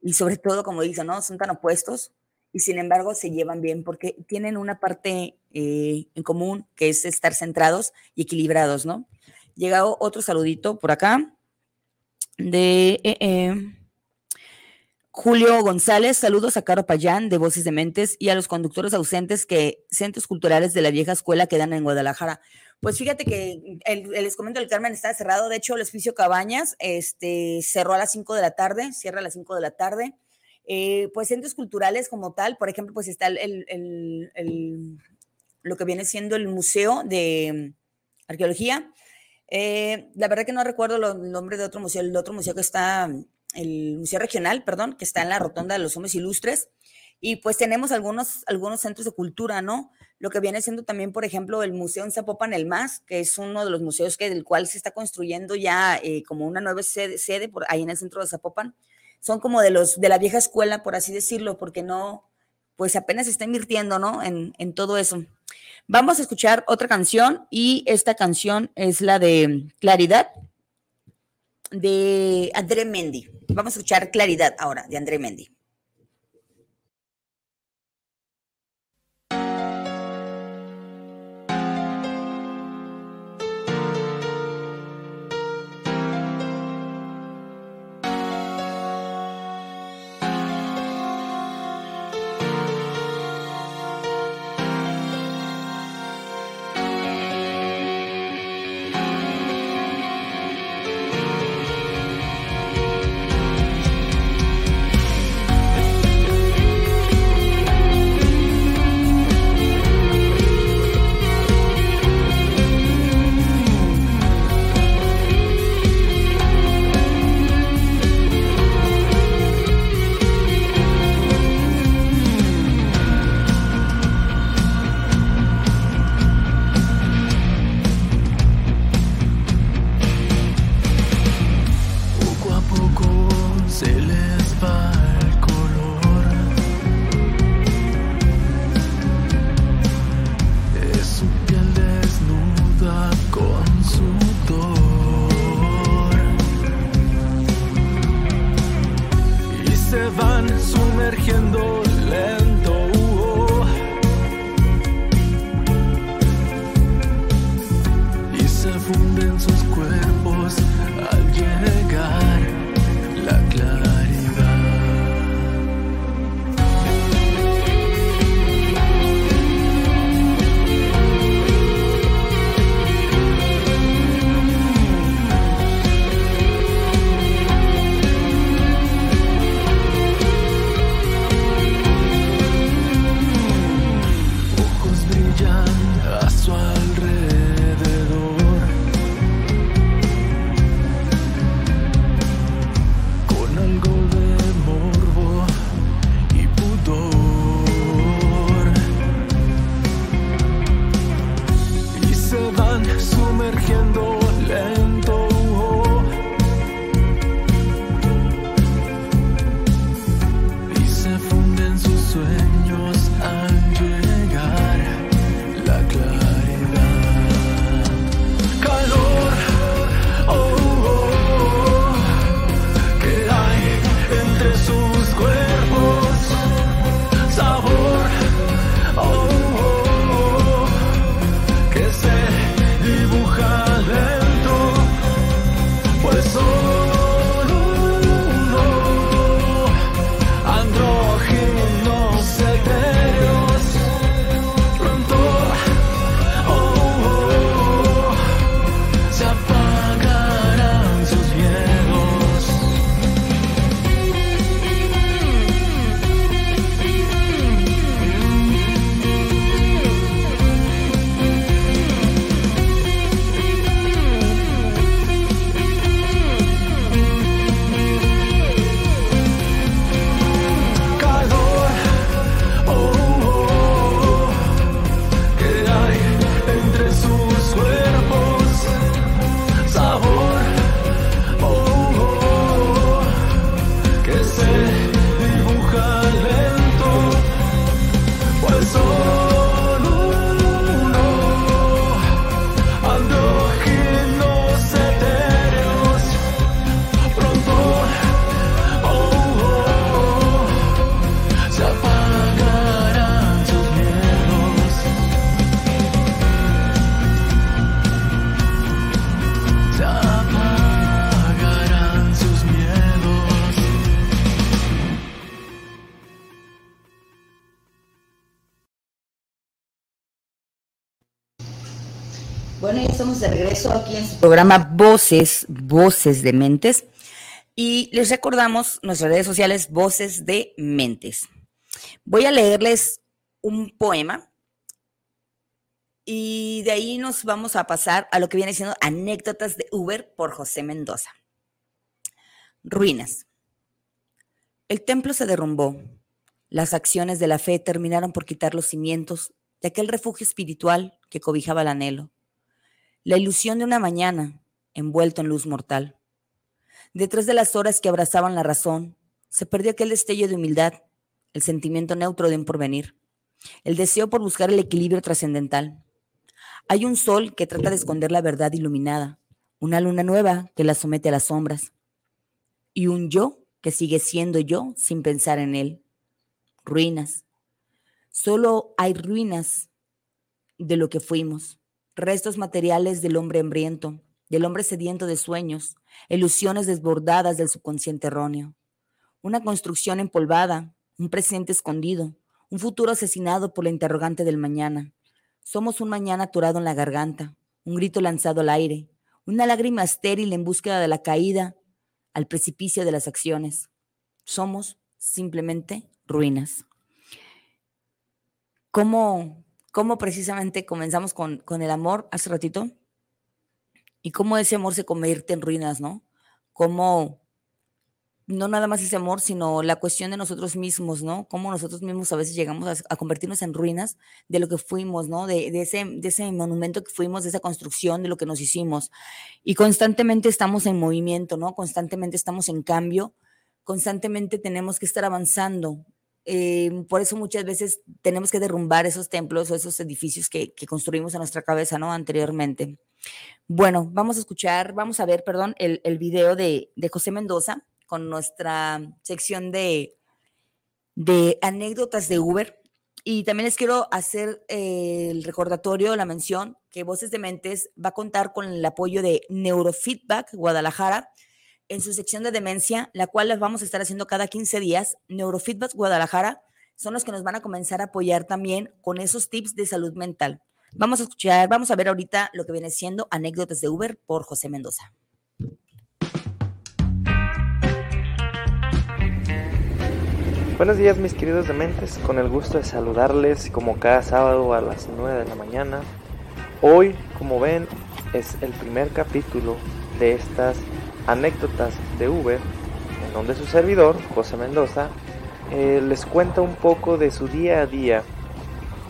E: y sobre todo, como dicen, ¿no? Son tan opuestos y sin embargo se llevan bien porque tienen una parte eh, en común que es estar centrados y equilibrados, ¿no? Llega otro saludito por acá de eh, eh, Julio González, saludos a Caro Payán de Voces de Mentes y a los conductores ausentes que centros culturales de la vieja escuela quedan en Guadalajara. Pues fíjate que el, les comento, el Carmen está cerrado. De hecho, el hospicio Cabañas este, cerró a las 5 de la tarde, cierra a las 5 de la tarde. Eh, pues centros culturales como tal, por ejemplo, pues está el, el, lo que viene siendo el Museo de Arqueología. Eh, la verdad que no recuerdo el nombre de otro museo, el otro museo que está, el Museo Regional, perdón, que está en la Rotonda de los Hombres Ilustres
G: Y pues tenemos algunos, algunos centros de cultura, ¿no? Lo que viene siendo también, por ejemplo, el Museo en Zapopan El Más, que es uno de los museos que, del cual se está construyendo ya eh, como una nueva sede, sede, por ahí en el centro de Zapopan. Son como de los de la vieja escuela, por así decirlo, porque no, pues apenas se está invirtiendo, ¿no? En, en todo eso. Vamos a escuchar otra canción y esta canción es la de Claridad de André Mendy. Vamos a escuchar Claridad ahora de André Mendy. Aquí en su programa Voces, Voces de Mentes. Y les recordamos nuestras redes sociales, Voces de Mentes. Voy a leerles un poema y de ahí nos vamos a pasar a lo que viene siendo anécdotas de Uber por José Mendoza. Ruinas. El templo se derrumbó.
E: Las acciones de la fe terminaron por quitar los cimientos de aquel refugio espiritual que cobijaba el anhelo. La ilusión de una mañana envuelto en luz mortal. Detrás de las horas que abrazaban la razón, se perdió aquel destello de humildad, el sentimiento neutro de un porvenir, el deseo por buscar el equilibrio trascendental. Hay un sol que trata de esconder la verdad iluminada, una luna nueva que la somete a las sombras, y un yo que sigue siendo yo sin pensar en él. Ruinas. Solo hay ruinas de lo que fuimos, restos materiales del hombre hambriento, del hombre sediento de sueños, ilusiones desbordadas del subconsciente erróneo. Una construcción empolvada, un presente escondido, un futuro asesinado por la interrogante del mañana. Somos un mañana aturado en la garganta, un grito lanzado al aire, una lágrima estéril en búsqueda de la caída al precipicio de las acciones. Somos simplemente ruinas. ¿Cómo, cómo precisamente comenzamos con, con el amor hace ratito? Y cómo ese amor se convierte en ruinas, ¿no? Cómo no nada más ese amor, sino la cuestión de nosotros mismos, ¿no? Cómo nosotros mismos a veces llegamos a, convertirnos en ruinas de lo que fuimos, ¿no? De, de, ese, de ese monumento que fuimos, de esa construcción, de lo que nos hicimos. Y constantemente estamos en movimiento, ¿no? Constantemente estamos en cambio, constantemente tenemos que estar avanzando. Eh, por eso muchas veces tenemos que derrumbar esos templos o esos edificios que, construimos en nuestra cabeza, ¿no? Anteriormente. Bueno, vamos a escuchar, vamos a ver, perdón, el, el video de, de José Mendoza con nuestra sección de, de anécdotas de Uber. Y también les quiero hacer eh, el recordatorio, la mención, que Voces de Mentes va a contar con el apoyo de Neurofeedback Guadalajara en su sección de demencia, la cual las vamos a estar haciendo cada 15 días. Neurofeedback Guadalajara son los que nos van a comenzar a apoyar también con esos tips de salud mental. Vamos a escuchar, vamos a ver ahorita lo que viene siendo anécdotas de Uber por José Mendoza.
H: Buenos días mis queridos dementes, con el gusto de saludarles como cada sábado a las 9 de la mañana. Hoy, como ven, es el primer capítulo de estas anécdotas de Uber, en donde su servidor, José Mendoza, eh, les cuenta un poco de su día a día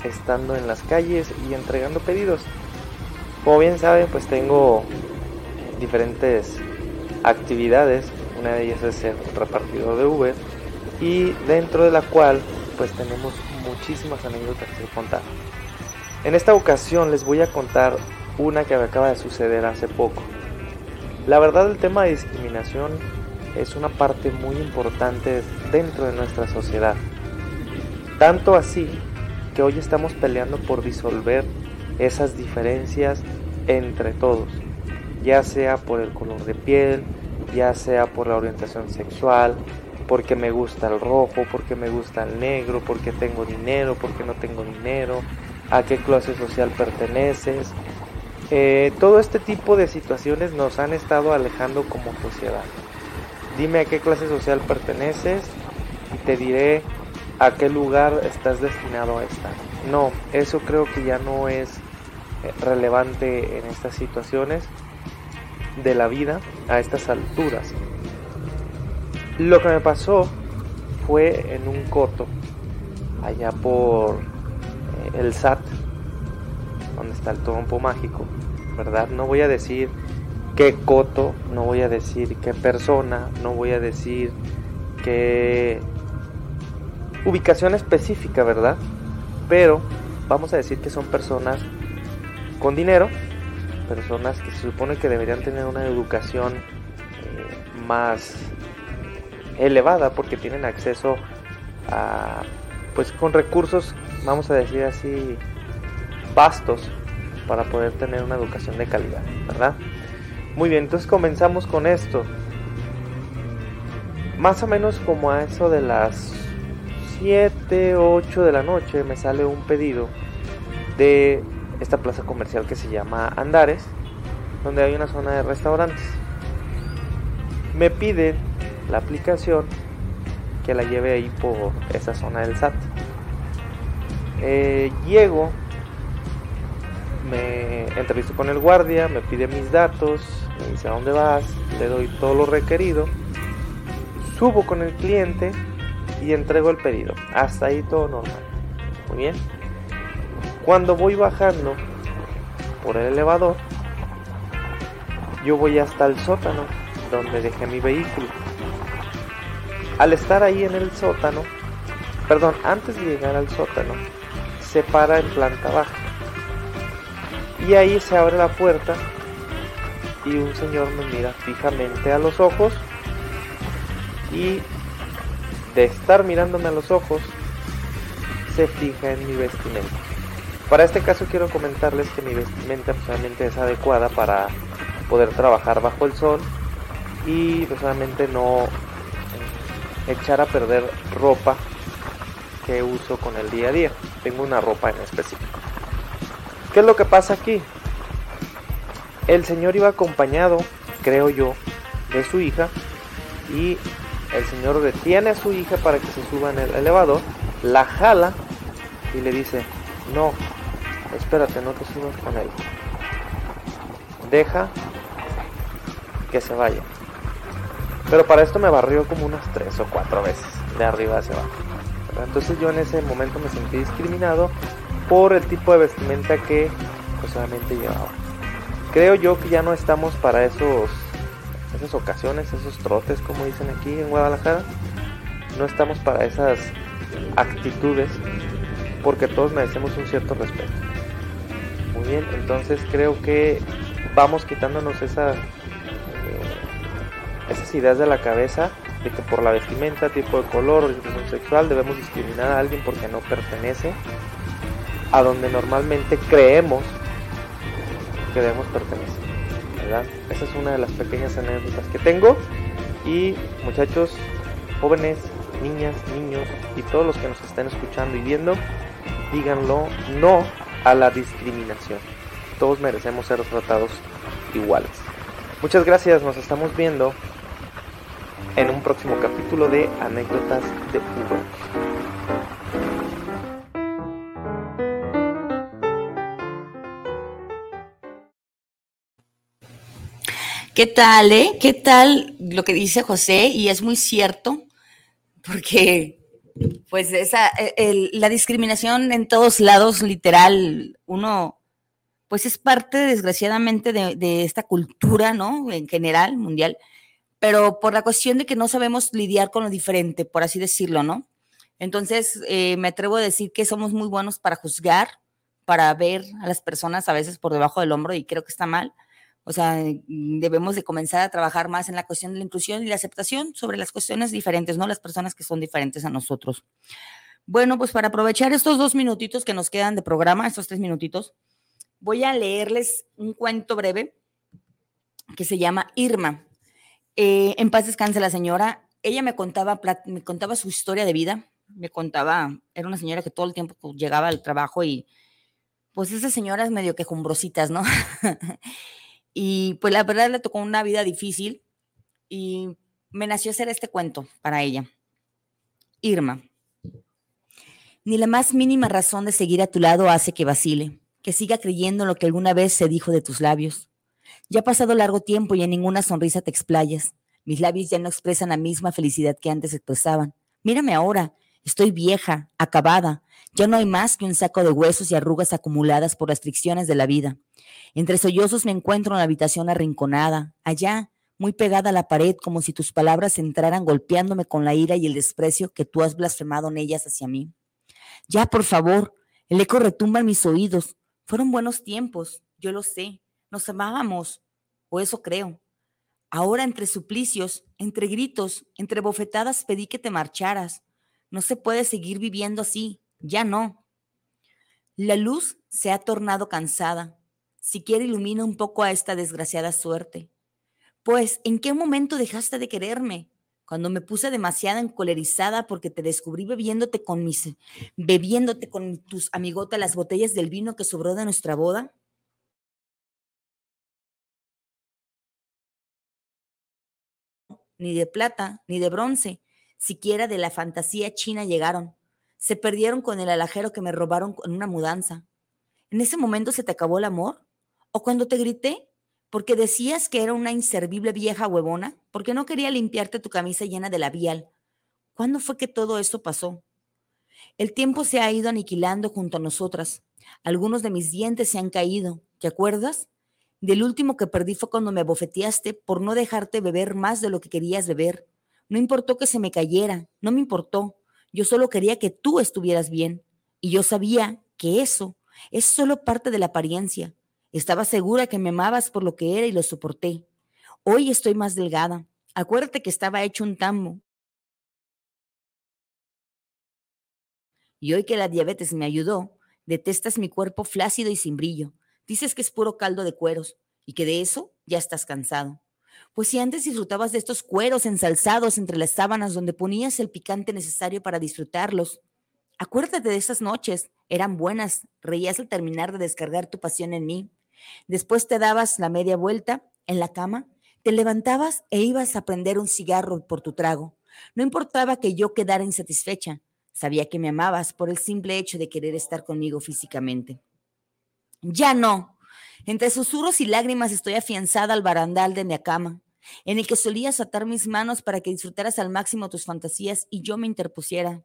H: estando en las calles y entregando pedidos. Como bien saben, pues tengo diferentes actividades, una de ellas es ser repartidor de Uber y dentro de la cual pues tenemos muchísimas anécdotas que contar. En esta ocasión les voy a contar una que me acaba de suceder hace poco. La verdad el tema de discriminación es una parte muy importante dentro de nuestra sociedad. Tanto así que hoy estamos peleando por disolver esas diferencias entre todos, ya sea por el color de piel, ya sea por la orientación sexual, porque me gusta el rojo, porque me gusta el negro, porque tengo dinero, porque no tengo dinero, a qué clase social perteneces. Eh, todo este tipo de situaciones nos han estado alejando como sociedad. Dime a qué clase social perteneces y te diré a qué lugar estás destinado a estar. No, eso creo que ya no es eh, relevante en estas situaciones de la vida a estas alturas. Lo que me pasó fue en un coto, allá por eh, el SAT, donde está el trompo mágico, ¿verdad? No voy a decir qué coto, no voy a decir qué persona, no voy a decir qué ubicación específica, ¿verdad? Pero vamos a decir que son personas con dinero, personas que se supone que deberían tener una educación eh, más elevada porque tienen acceso a pues con recursos vamos a decir así vastos para poder tener una educación de calidad verdad muy bien entonces comenzamos con esto. Más o menos como a eso de las 7 8 de la noche me sale un pedido de esta plaza comercial que se llama Andares donde hay una zona de restaurantes. Me pide la aplicación que la lleve ahí por esa zona del SAT. Eh, llego, me entrevisto con el guardia, me pide mis datos, me dice a dónde vas, le doy todo lo requerido, subo con el cliente y entrego el pedido. Hasta ahí todo normal. Muy bien. Cuando voy bajando por el elevador, yo voy hasta el sótano donde dejé mi vehículo. Al estar ahí en el sótano, perdón, antes de llegar al sótano, se para en planta baja. Y ahí se abre la puerta y un señor me mira fijamente a los ojos y de estar mirándome a los ojos se fija en mi vestimenta. Para este caso quiero comentarles que mi vestimenta personalmente es adecuada para poder trabajar bajo el sol y personalmente no echar a perder ropa que uso con el día a día. Tengo una ropa en específico. ¿Qué es lo que pasa aquí? El señor iba acompañado, creo yo, de su hija y el señor detiene a su hija para que se suba en el elevador, la jala y le dice, no, espérate, no te subas con él. Deja que se vaya. Pero para esto me barrió como unas tres o cuatro veces, de arriba hacia abajo. Entonces yo en ese momento me sentí discriminado por el tipo de vestimenta que solamente llevaba. Creo yo que ya no estamos para esos esas ocasiones, esos trotes como dicen aquí en Guadalajara. No estamos para esas actitudes porque todos merecemos un cierto respeto. Muy bien, entonces creo que vamos quitándonos esa, eh, esas ideas de la cabeza de que por la vestimenta, tipo de color, orientación sexual debemos discriminar a alguien porque no pertenece a donde normalmente creemos que debemos pertenecer. ¿verdad? Esa es una de las pequeñas anécdotas que tengo. Y muchachos, jóvenes, niñas, niños y todos los que nos estén escuchando y viendo, díganlo no a la discriminación. Todos merecemos ser tratados iguales. Muchas gracias, nos estamos viendo en un próximo capítulo de Anécdotas de Uber.
E: ¿Qué tal, eh? ¿Qué tal lo que dice José? Y es muy cierto, porque pues esa, e, la discriminación en todos lados, literal, uno, pues es parte desgraciadamente de, esta cultura, ¿no? En general, mundial, pero por la cuestión de que no sabemos lidiar con lo diferente, por así decirlo, ¿no? Entonces, eh, me atrevo a decir que somos muy buenos para juzgar, para ver a las personas a veces por debajo del hombro y creo que está mal o sea, debemos de comenzar a trabajar más en la cuestión de la inclusión y la aceptación sobre las cuestiones diferentes, ¿no? Las personas que son diferentes a nosotros. Bueno, pues para aprovechar estos dos minutitos que nos quedan de programa, estos tres minutitos, voy a leerles un cuento breve que se llama Irma. Eh, en paz descanse la señora. Ella me contaba, me contaba su historia de vida, me contaba, era una señora que todo el tiempo llegaba al trabajo y pues esas señoras medio quejumbrositas, ¿no? [laughs] Y pues la verdad le tocó una vida difícil y me nació hacer este cuento para ella. Irma. Ni la más mínima razón de seguir a tu lado hace que vacile, que siga creyendo lo que alguna vez se dijo de tus labios. Ya ha pasado largo tiempo y en ninguna sonrisa te explayas. Mis labios ya no expresan la misma felicidad que antes expresaban. Mírame ahora, estoy vieja, acabada. Ya no hay más que un saco de huesos y arrugas acumuladas por las fricciones de la vida. Entre sollozos me encuentro en la habitación arrinconada, allá, muy pegada a la pared, como si tus palabras entraran golpeándome con la ira y el desprecio que tú has blasfemado en ellas hacia mí. Ya, por favor, el eco retumba en mis oídos. Fueron buenos tiempos, yo lo sé. Nos amábamos, o eso creo. Ahora entre suplicios, entre gritos, entre bofetadas pedí que te marcharas. No se puede seguir viviendo así, ya no. La luz se ha tornado cansada, siquiera ilumina un poco a esta desgraciada suerte. Pues, ¿en qué momento dejaste de quererme? Cuando me puse demasiado encolerizada porque te descubrí bebiéndote con mis, bebiéndote con tus amigotas las botellas del vino que sobró de nuestra boda. Ni de plata, ni de bronce, siquiera de la fantasía china llegaron. Se perdieron con el alajero que me robaron en una mudanza. ¿En ese momento se te acabó el amor? O cuando te grité porque decías que era una inservible vieja huevona, porque no quería limpiarte tu camisa llena de labial. ¿Cuándo fue que todo esto pasó? El tiempo se ha ido aniquilando junto a nosotras. Algunos de mis dientes se han caído. ¿Te acuerdas? Del último que perdí fue cuando me bofeteaste por no dejarte beber más de lo que querías beber. No importó que se me cayera, no me importó. Yo solo quería que tú estuvieras bien. Y yo sabía que eso es solo parte de la apariencia. Estaba segura que me amabas por lo que era y lo soporté. Hoy estoy más delgada. Acuérdate que estaba hecho un tambo. Y hoy que la diabetes me ayudó, detestas mi cuerpo flácido y sin brillo. Dices que es puro caldo de cueros y que de eso ya estás cansado. Pues si antes disfrutabas de estos cueros ensalzados entre las sábanas donde ponías el picante necesario para disfrutarlos, acuérdate de esas noches, eran buenas, reías al terminar de descargar tu pasión en mí. Después te dabas la media vuelta en la cama, te levantabas e ibas a prender un cigarro por tu trago. No importaba que yo quedara insatisfecha, Sabía que me amabas por el simple hecho de querer estar conmigo físicamente. Ya no. Entre susurros y lágrimas estoy afianzada al barandal de mi cama, en el que solías atar mis manos para que disfrutaras al máximo tus fantasías y yo me interpusiera.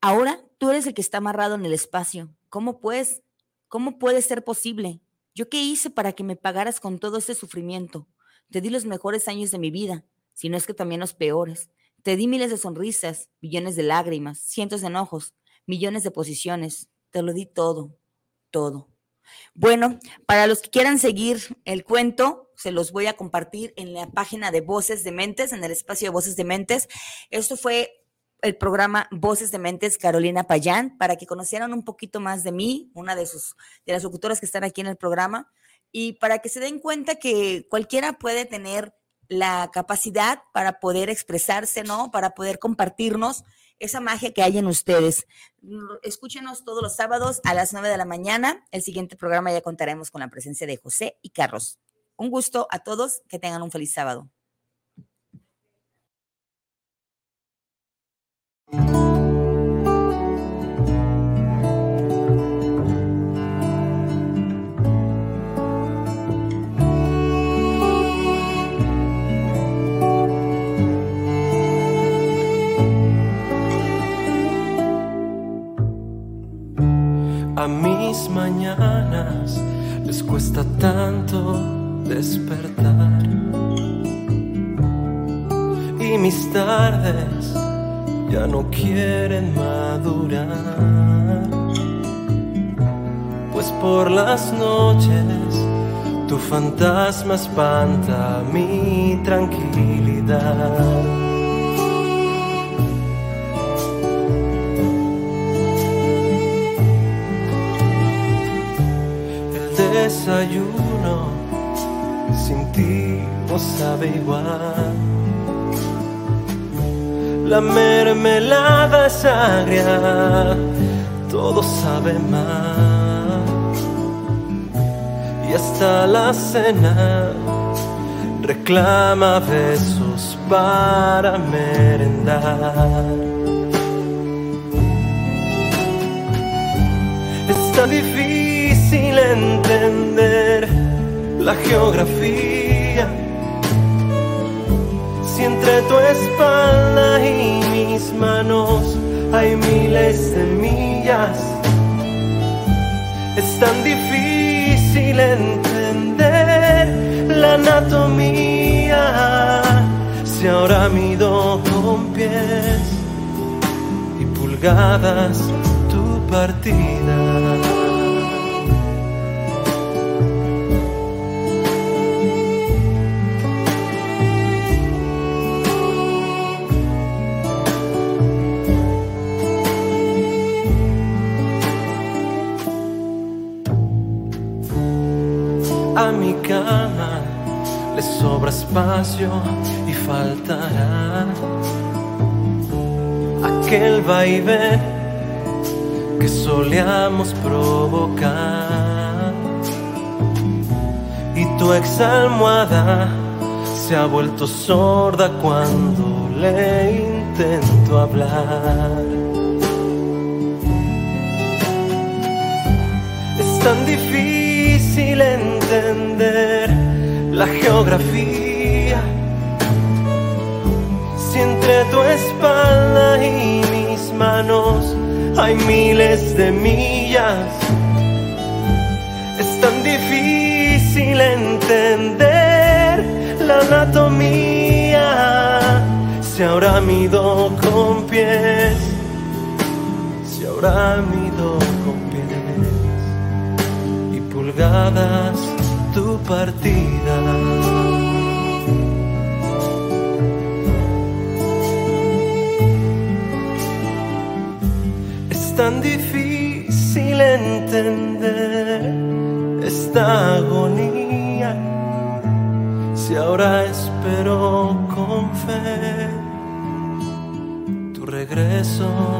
E: Ahora tú eres el que está amarrado en el espacio. ¿Cómo pues? ¿Cómo puede ser posible? ¿Yo qué hice para que me pagaras con todo ese sufrimiento? Te di los mejores años de mi vida, si no es que también los peores. Te di miles de sonrisas, millones de lágrimas, cientos de enojos, millones de posiciones. Te lo di todo, todo. Bueno, para los que quieran seguir el cuento, se los voy a compartir en la página de Voces de Mentes, en el espacio de Voces de Mentes. Esto fue el programa Voces de Mentes Carolina Payán, para que conocieran un poquito más de mí, una de sus de las locutoras que están aquí en el programa, y para que se den cuenta que cualquiera puede tener la capacidad para poder expresarse, ¿no? Para poder compartirnos esa magia que hay en ustedes. Escúchenos todos los sábados a las 9 de la mañana. El siguiente programa ya contaremos con la presencia de José y Carlos. Un gusto a todos, que tengan un feliz sábado.
F: Cuesta tanto despertar. Y mis tardes ya no quieren madurar. Pues por las noches tu fantasma espanta mi tranquilidad. Desayuno sin ti no sabe igual. La mermelada es agria, todo sabe mal. Y hasta la cena reclama besos para merendar. Es tan difícil entender la geografía. Si entre tu espalda y mis manos hay miles de millas, es tan difícil entender la anatomía. Si ahora mido con pies y pulgadas tu partida. Le sobra espacio y faltará aquel vaivén que solíamos provocar. Y tu ex almohada se ha vuelto sorda cuando le intento hablar. Es tan difícil entender la geografía. Si entre tu espalda y mis manos hay miles de millas. Es tan difícil entender la anatomía. Si ahora mido con pies, si ahora mido con pies y pulgadas partida. tan difícil entender esta agonía. Si ahora espero con fe tu regreso